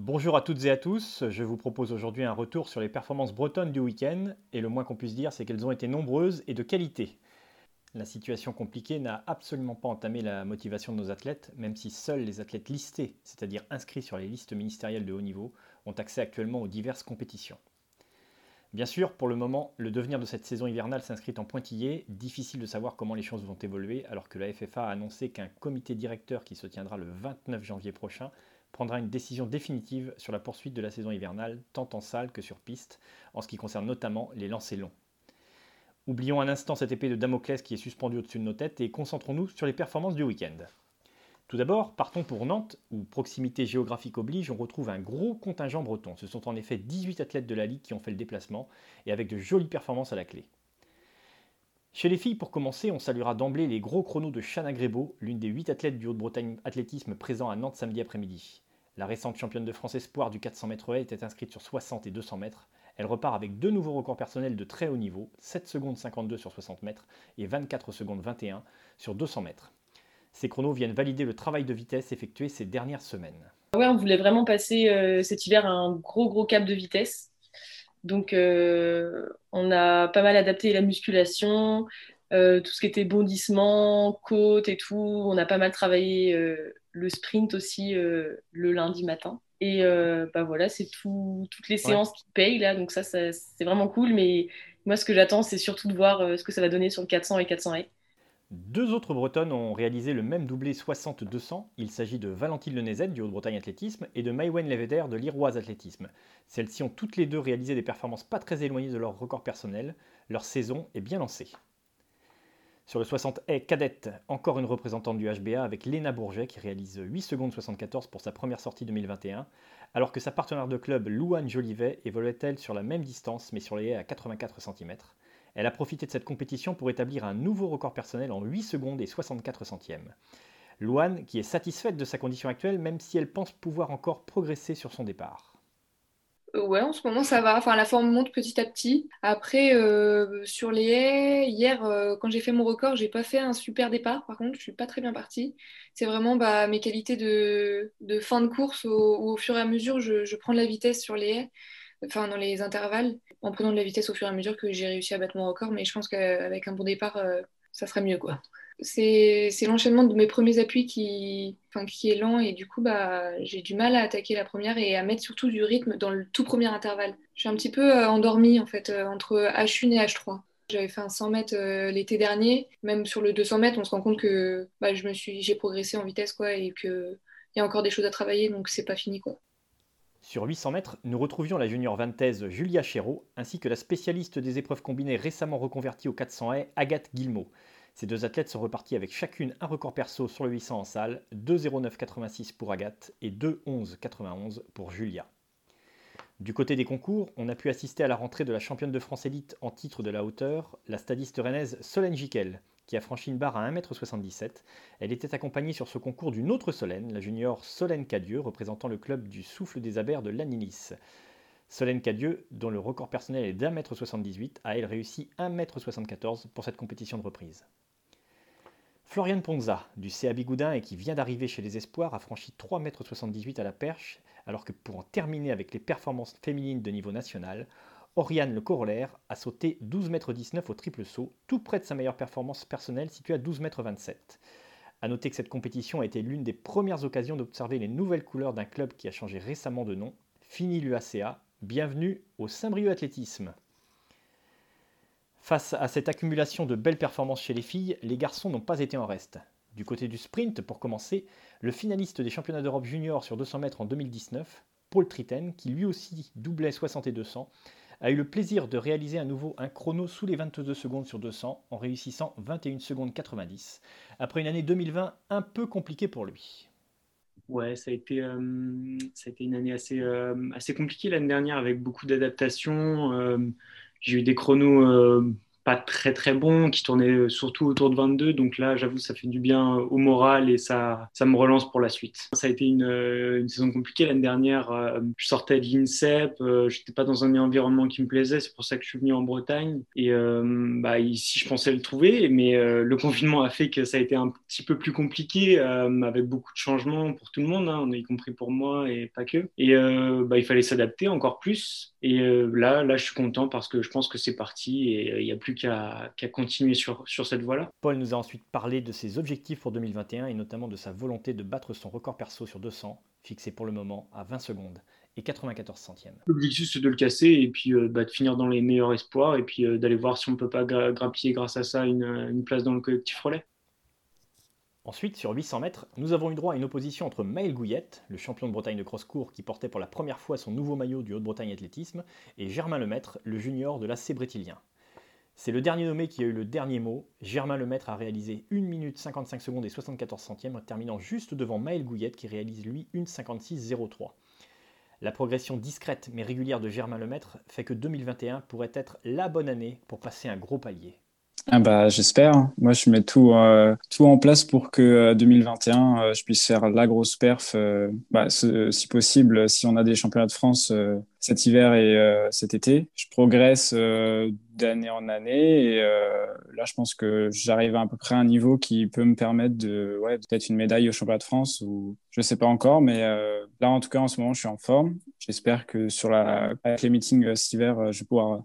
Bonjour à toutes et à tous, je vous propose aujourd'hui un retour sur les performances bretonnes du week-end, et le moins qu'on puisse dire c'est qu'elles ont été nombreuses et de qualité. La situation compliquée n'a absolument pas entamé la motivation de nos athlètes, même si seuls les athlètes listés, c'est-à-dire inscrits sur les listes ministérielles de haut niveau, ont accès actuellement aux diverses compétitions. Bien sûr, pour le moment, le devenir de cette saison hivernale s'inscrit en pointillé, difficile de savoir comment les choses vont évoluer, alors que la FFA a annoncé qu'un comité directeur qui se tiendra le 29 janvier prochain prendra une décision définitive sur la poursuite de la saison hivernale, tant en salle que sur piste, en ce qui concerne notamment les lancers longs. Oublions un instant cette épée de Damoclès qui est suspendue au-dessus de nos têtes et concentrons-nous sur les performances du week-end. Tout d'abord, partons pour Nantes, où proximité géographique oblige, on retrouve un gros contingent breton. Ce sont en effet 18 athlètes de la Ligue qui ont fait le déplacement, et avec de jolies performances à la clé. Chez les filles, pour commencer, on saluera d'emblée les gros chronos de Chana Grébeau, l'une des 8 athlètes du Haut-de-Bretagne athlétisme présent à Nantes samedi après-midi. La récente championne de France Espoir du 400 mètres haies était inscrite sur 60 et 200 mètres. Elle repart avec deux nouveaux records personnels de très haut niveau, 7 secondes 52 sur 60 mètres et 24 secondes 21 sur 200 mètres. Ces chronos viennent valider le travail de vitesse effectué ces dernières semaines. Ouais, on voulait vraiment passer euh, cet hiver un gros gros cap de vitesse. Donc euh, on a pas mal adapté la musculation, euh, tout ce qui était bondissement, côte et tout. On a pas mal travaillé le sprint aussi le lundi matin. Et bah voilà, c'est tout, toutes les séances qui payent là, donc ça, ça c'est vraiment cool. Mais moi, ce que j'attends, c'est surtout de voir ce que ça va donner sur le 400 et 400 et deux autres Bretonnes ont réalisé le même doublé 60-200. Il s'agit de Valentine Lenezet du Haut-Bretagne Athlétisme et de Maïwen Leveder de l'Iroise Athlétisme. Celles-ci ont toutes les deux réalisé des performances pas très éloignées de leur record personnel. Leur saison est bien lancée. Sur le 60 haies cadette, encore une représentante du HBA avec Léna Bourget qui réalise 8 secondes 74 pour sa première sortie 2021, alors que sa partenaire de club Louane Jolivet évoluait elle sur la même distance mais sur les haies à 84 cm. Elle a profité de cette compétition pour établir un nouveau record personnel en 8 secondes et 64 centièmes. Luan, qui est satisfaite de sa condition actuelle, même si elle pense pouvoir encore progresser sur son départ. Euh, ouais, en ce moment ça va. Enfin, la forme monte petit à petit. Après, euh, sur les haies, hier, euh, quand j'ai fait mon record, j'ai pas fait un super départ. Par contre, je suis pas très bien partie. C'est vraiment bah, mes qualités de, fin de course où, au fur et à mesure, je prends de la vitesse sur les haies enfin dans les intervalles, en prenant de la vitesse au fur et à mesure que j'ai réussi à battre mon record. Mais je pense qu'avec un bon départ, euh, ça serait mieux. quoi. C'est l'enchaînement de mes premiers appuis qui, enfin, qui est lent et du coup, bah, j'ai du mal à attaquer la première et à mettre surtout du rythme dans le tout premier intervalle. Je suis un petit peu euh, endormie en fait euh, entre H1 et H3. J'avais fait un 100 mètres l'été dernier. Même sur le 200 mètres, on se rend compte que bah, j'ai progressé en vitesse quoi, et qu'il y a encore des choses à travailler, donc c'est pas fini. quoi. Sur 800 mètres, nous retrouvions la junior vantaise Julia Chéreau, ainsi que la spécialiste des épreuves combinées récemment reconvertie au 400 haies, Agathe Guillemot. Ces deux athlètes sont repartis avec chacune un record perso sur le 800 en salle, 2,09,86 pour Agathe et 2,11,91 pour Julia. Du côté des concours, on a pu assister à la rentrée de la championne de France élite en titre de la hauteur, la stadiste rennaise Solène Jiquel, qui a franchi une barre à 1m77. Elle était accompagnée sur ce concours d'une autre Solène, la junior Solène Cadieux, représentant le club du Souffle des Abers de Lanilis. Solène Cadieux, dont le record personnel est d'1m78, a elle réussi 1m74 pour cette compétition de reprise. Floriane Ponza, du CA Bigoudin et qui vient d'arriver chez les Espoirs, a franchi 3m78 à la perche, alors que pour en terminer avec les performances féminines de niveau national, Oriane Le Corollaire a sauté 12,19 m au triple saut, tout près de sa meilleure performance personnelle située à 12,27 m. A noter que cette compétition a été l'une des premières occasions d'observer les nouvelles couleurs d'un club qui a changé récemment de nom. Fini l'UACA, bienvenue au Saint-Brieuc Athlétisme. Face à cette accumulation de belles performances chez les filles, les garçons n'ont pas été en reste. Du côté du sprint, pour commencer, le finaliste des championnats d'Europe junior sur 200 mètres en 2019, Paul Triten, qui lui aussi doublait 60 et 200, a eu le plaisir de réaliser à nouveau un chrono sous les 22 secondes sur 200 en réussissant 21 secondes 90, après une année 2020 un peu compliquée pour lui. Ouais, ça a été, euh, une année assez, euh, assez compliquée l'année dernière avec beaucoup d'adaptations. Euh, j'ai eu des chronos très très bon, qui tournait surtout autour de 22. Donc là, j'avoue, ça fait du bien au moral et ça, ça me relance pour la suite. Ça a été une, une saison compliquée l'année dernière. Je sortais de l'INSEP, j'étais pas dans un environnement qui me plaisait, c'est pour ça que je suis venu en Bretagne. Et bah, ici, je pensais le trouver, mais le confinement a fait que ça a été un petit peu plus compliqué, avec beaucoup de changements pour tout le monde, hein, y compris pour moi et pas que. Et bah, il fallait s'adapter encore plus. Et euh, là, là, je suis content parce que je pense que c'est parti et euh, il n'y a plus qu'à continuer sur, sur cette voie-là. Paul nous a ensuite parlé de ses objectifs pour 2021 et notamment de sa volonté de battre son record perso sur 200, fixé pour le moment à 20 secondes et 94 centièmes. L'objectif, c'est de le casser et puis euh, bah, de finir dans les meilleurs espoirs et puis d'aller voir si on ne peut pas grappiller grâce à ça une, une place dans le collectif relais. Ensuite, sur 800 mètres, nous avons eu droit à une opposition entre Maël Gouillette, le champion de Bretagne de cross-court qui portait pour la première fois son nouveau maillot du Haut-de-Bretagne Athlétisme, et Germain Lemaître, le junior de l'AC Brétilien. C'est le dernier nommé qui a eu le dernier mot. Germain Lemaître a réalisé 1 minute 55 secondes et 74 centièmes, terminant juste devant Maël Gouillette qui réalise lui 1 56,03. La progression discrète mais régulière de Germain Lemaître fait que 2021 pourrait être la bonne année pour passer un gros palier. Ah bah, j'espère. Moi, je mets tout, euh, tout en place pour que 2021, euh, euh, je puisse faire la grosse perf, bah, si possible, si on a des championnats de France cet hiver et cet été. Je progresse d'année en année et là, je pense que j'arrive à, à peu près à un niveau qui peut me permettre de ouais, peut-être une médaille au championnat de France ou je sais pas encore, mais là, en tout cas, en ce moment, je suis en forme. J'espère que sur la, avec les meetings euh, cet hiver, euh, je vais pouvoir euh,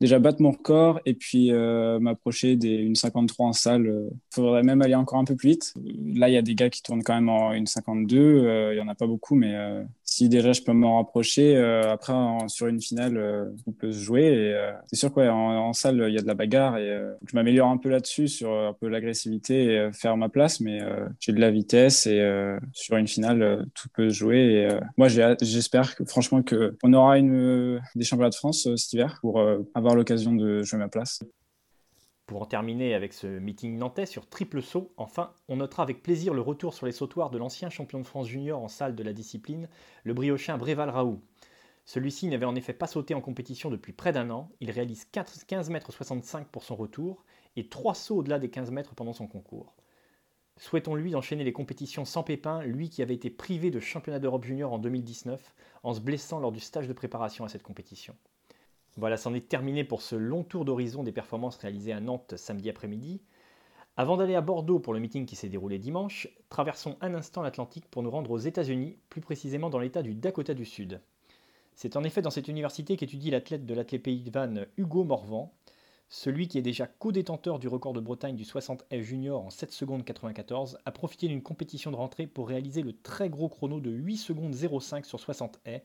déjà battre mon record et puis m'approcher des une 53 en salle. Il faudrait même aller encore un peu plus vite. Là, il y a des gars qui tournent quand même en une 52. Il y en a pas beaucoup, mais si déjà je peux m'en rapprocher, après sur une finale, on peut se jouer. c'est sûr quoi, en, salle, il y a de la bagarre et je m'améliore un peu là-dessus sur un peu l'agressivité et faire ma place, mais j'ai de la vitesse et sur une finale, tout peut se jouer. Et, moi, j'espère que franchement qu'on aura une, des championnats de France euh, cet hiver pour euh, avoir l'occasion de jouer ma place. Pour en terminer avec ce meeting nantais sur triple saut, enfin, on notera avec plaisir le retour sur les sautoirs de l'ancien champion de France junior en salle de la discipline, le briochin Bréval Raoult. Celui-ci n'avait en effet pas sauté en compétition depuis près d'un an, il réalise 15 m pour son retour et 3 sauts au-delà des 15 mètres pendant son concours. Souhaitons-lui d'enchaîner les compétitions sans pépin, lui qui avait été privé de championnat d'Europe junior en 2019 en se blessant lors du stage de préparation à cette compétition. Voilà, c'en est terminé pour ce long tour d'horizon des performances réalisées à Nantes samedi après-midi. Avant d'aller à Bordeaux pour le meeting qui s'est déroulé dimanche, traversons un instant l'Atlantique pour nous rendre aux États-Unis, plus précisément dans l'État du Dakota du Sud. C'est en effet dans cette université qu'étudie l'athlète de l'athlète pays de Vannes Hugo Morvan, celui qui est déjà co-détenteur du record de Bretagne du 60 F junior en 7 secondes 94 a profité d'une compétition de rentrée pour réaliser le très gros chrono de 8 secondes 05 sur 60 haies,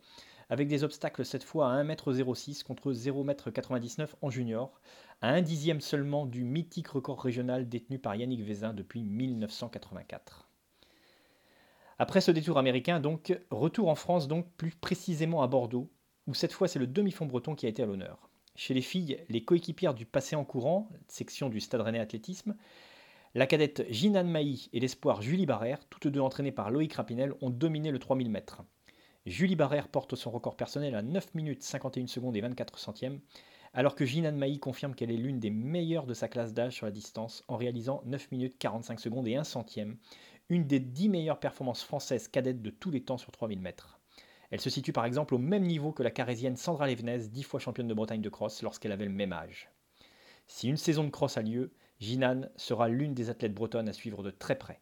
avec des obstacles cette fois à 1m06 contre 0m99 en junior, à un dixième seulement du mythique record régional détenu par Yannick Vézin depuis 1984. Après ce détour américain, donc, retour en France, donc plus précisément à Bordeaux, où cette fois c'est le demi-fond breton qui a été à l'honneur. Chez les filles, les coéquipières du passé en courant, section du Stade Rennais Athlétisme, la cadette Jinan Maï et l'espoir Julie Barrère, toutes deux entraînées par Loïc Rapinel, ont dominé le 3000 mètres. Julie Barrère porte son record personnel à 9 minutes 51 secondes et 24 centièmes, alors que Jinan Maï confirme qu'elle est l'une des meilleures de sa classe d'âge sur la distance en réalisant 9 minutes 45 secondes et 1 centième, une des 10 meilleures performances françaises cadettes de tous les temps sur 3000 mètres. Elle se situe par exemple au même niveau que la carésienne Sandra Levenez, dix fois championne de Bretagne de cross lorsqu'elle avait le même âge. Si une saison de cross a lieu, Jinan sera l'une des athlètes bretonnes à suivre de très près.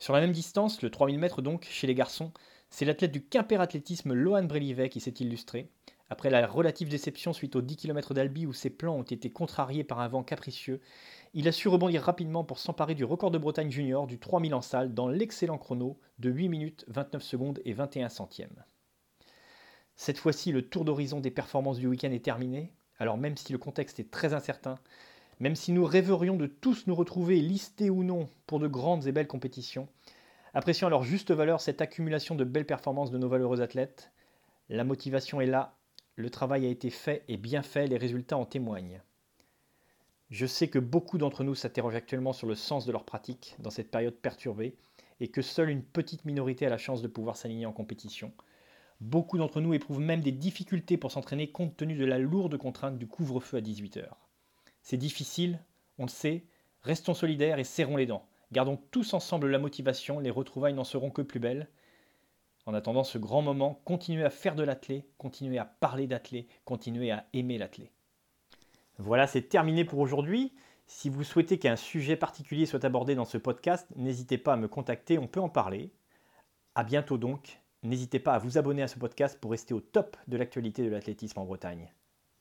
Sur la même distance, le 3000 mètres donc, chez les garçons, c'est l'athlète du Quimper Athlétisme Lohan Brélivet qui s'est illustré. Après la relative déception suite aux 10 km d'Albi où ses plans ont été contrariés par un vent capricieux, il a su rebondir rapidement pour s'emparer du record de Bretagne junior du 3000 en salle dans l'excellent chrono de 8 minutes 29 secondes et 21 centièmes. Cette fois-ci, le tour d'horizon des performances du week-end est terminé, alors même si le contexte est très incertain, même si nous rêverions de tous nous retrouver, listés ou non, pour de grandes et belles compétitions, apprécions à leur juste valeur cette accumulation de belles performances de nos valeureux athlètes, la motivation est là, le travail a été fait et bien fait, les résultats en témoignent. Je sais que beaucoup d'entre nous s'interrogent actuellement sur le sens de leur pratique dans cette période perturbée et que seule une petite minorité a la chance de pouvoir s'aligner en compétition. Beaucoup d'entre nous éprouvent même des difficultés pour s'entraîner compte tenu de la lourde contrainte du couvre-feu à 18h. C'est difficile, on le sait, restons solidaires et serrons les dents. Gardons tous ensemble la motivation, les retrouvailles n'en seront que plus belles. En attendant ce grand moment, continuez à faire de l'athlé, continuez à parler d'athlé, continuez à aimer l'athlé. Voilà, c'est terminé pour aujourd'hui. Si vous souhaitez qu'un sujet particulier soit abordé dans ce podcast, n'hésitez pas à me contacter, on peut en parler. À bientôt donc. N'hésitez pas à vous abonner à ce podcast pour rester au top de l'actualité de l'athlétisme en Bretagne.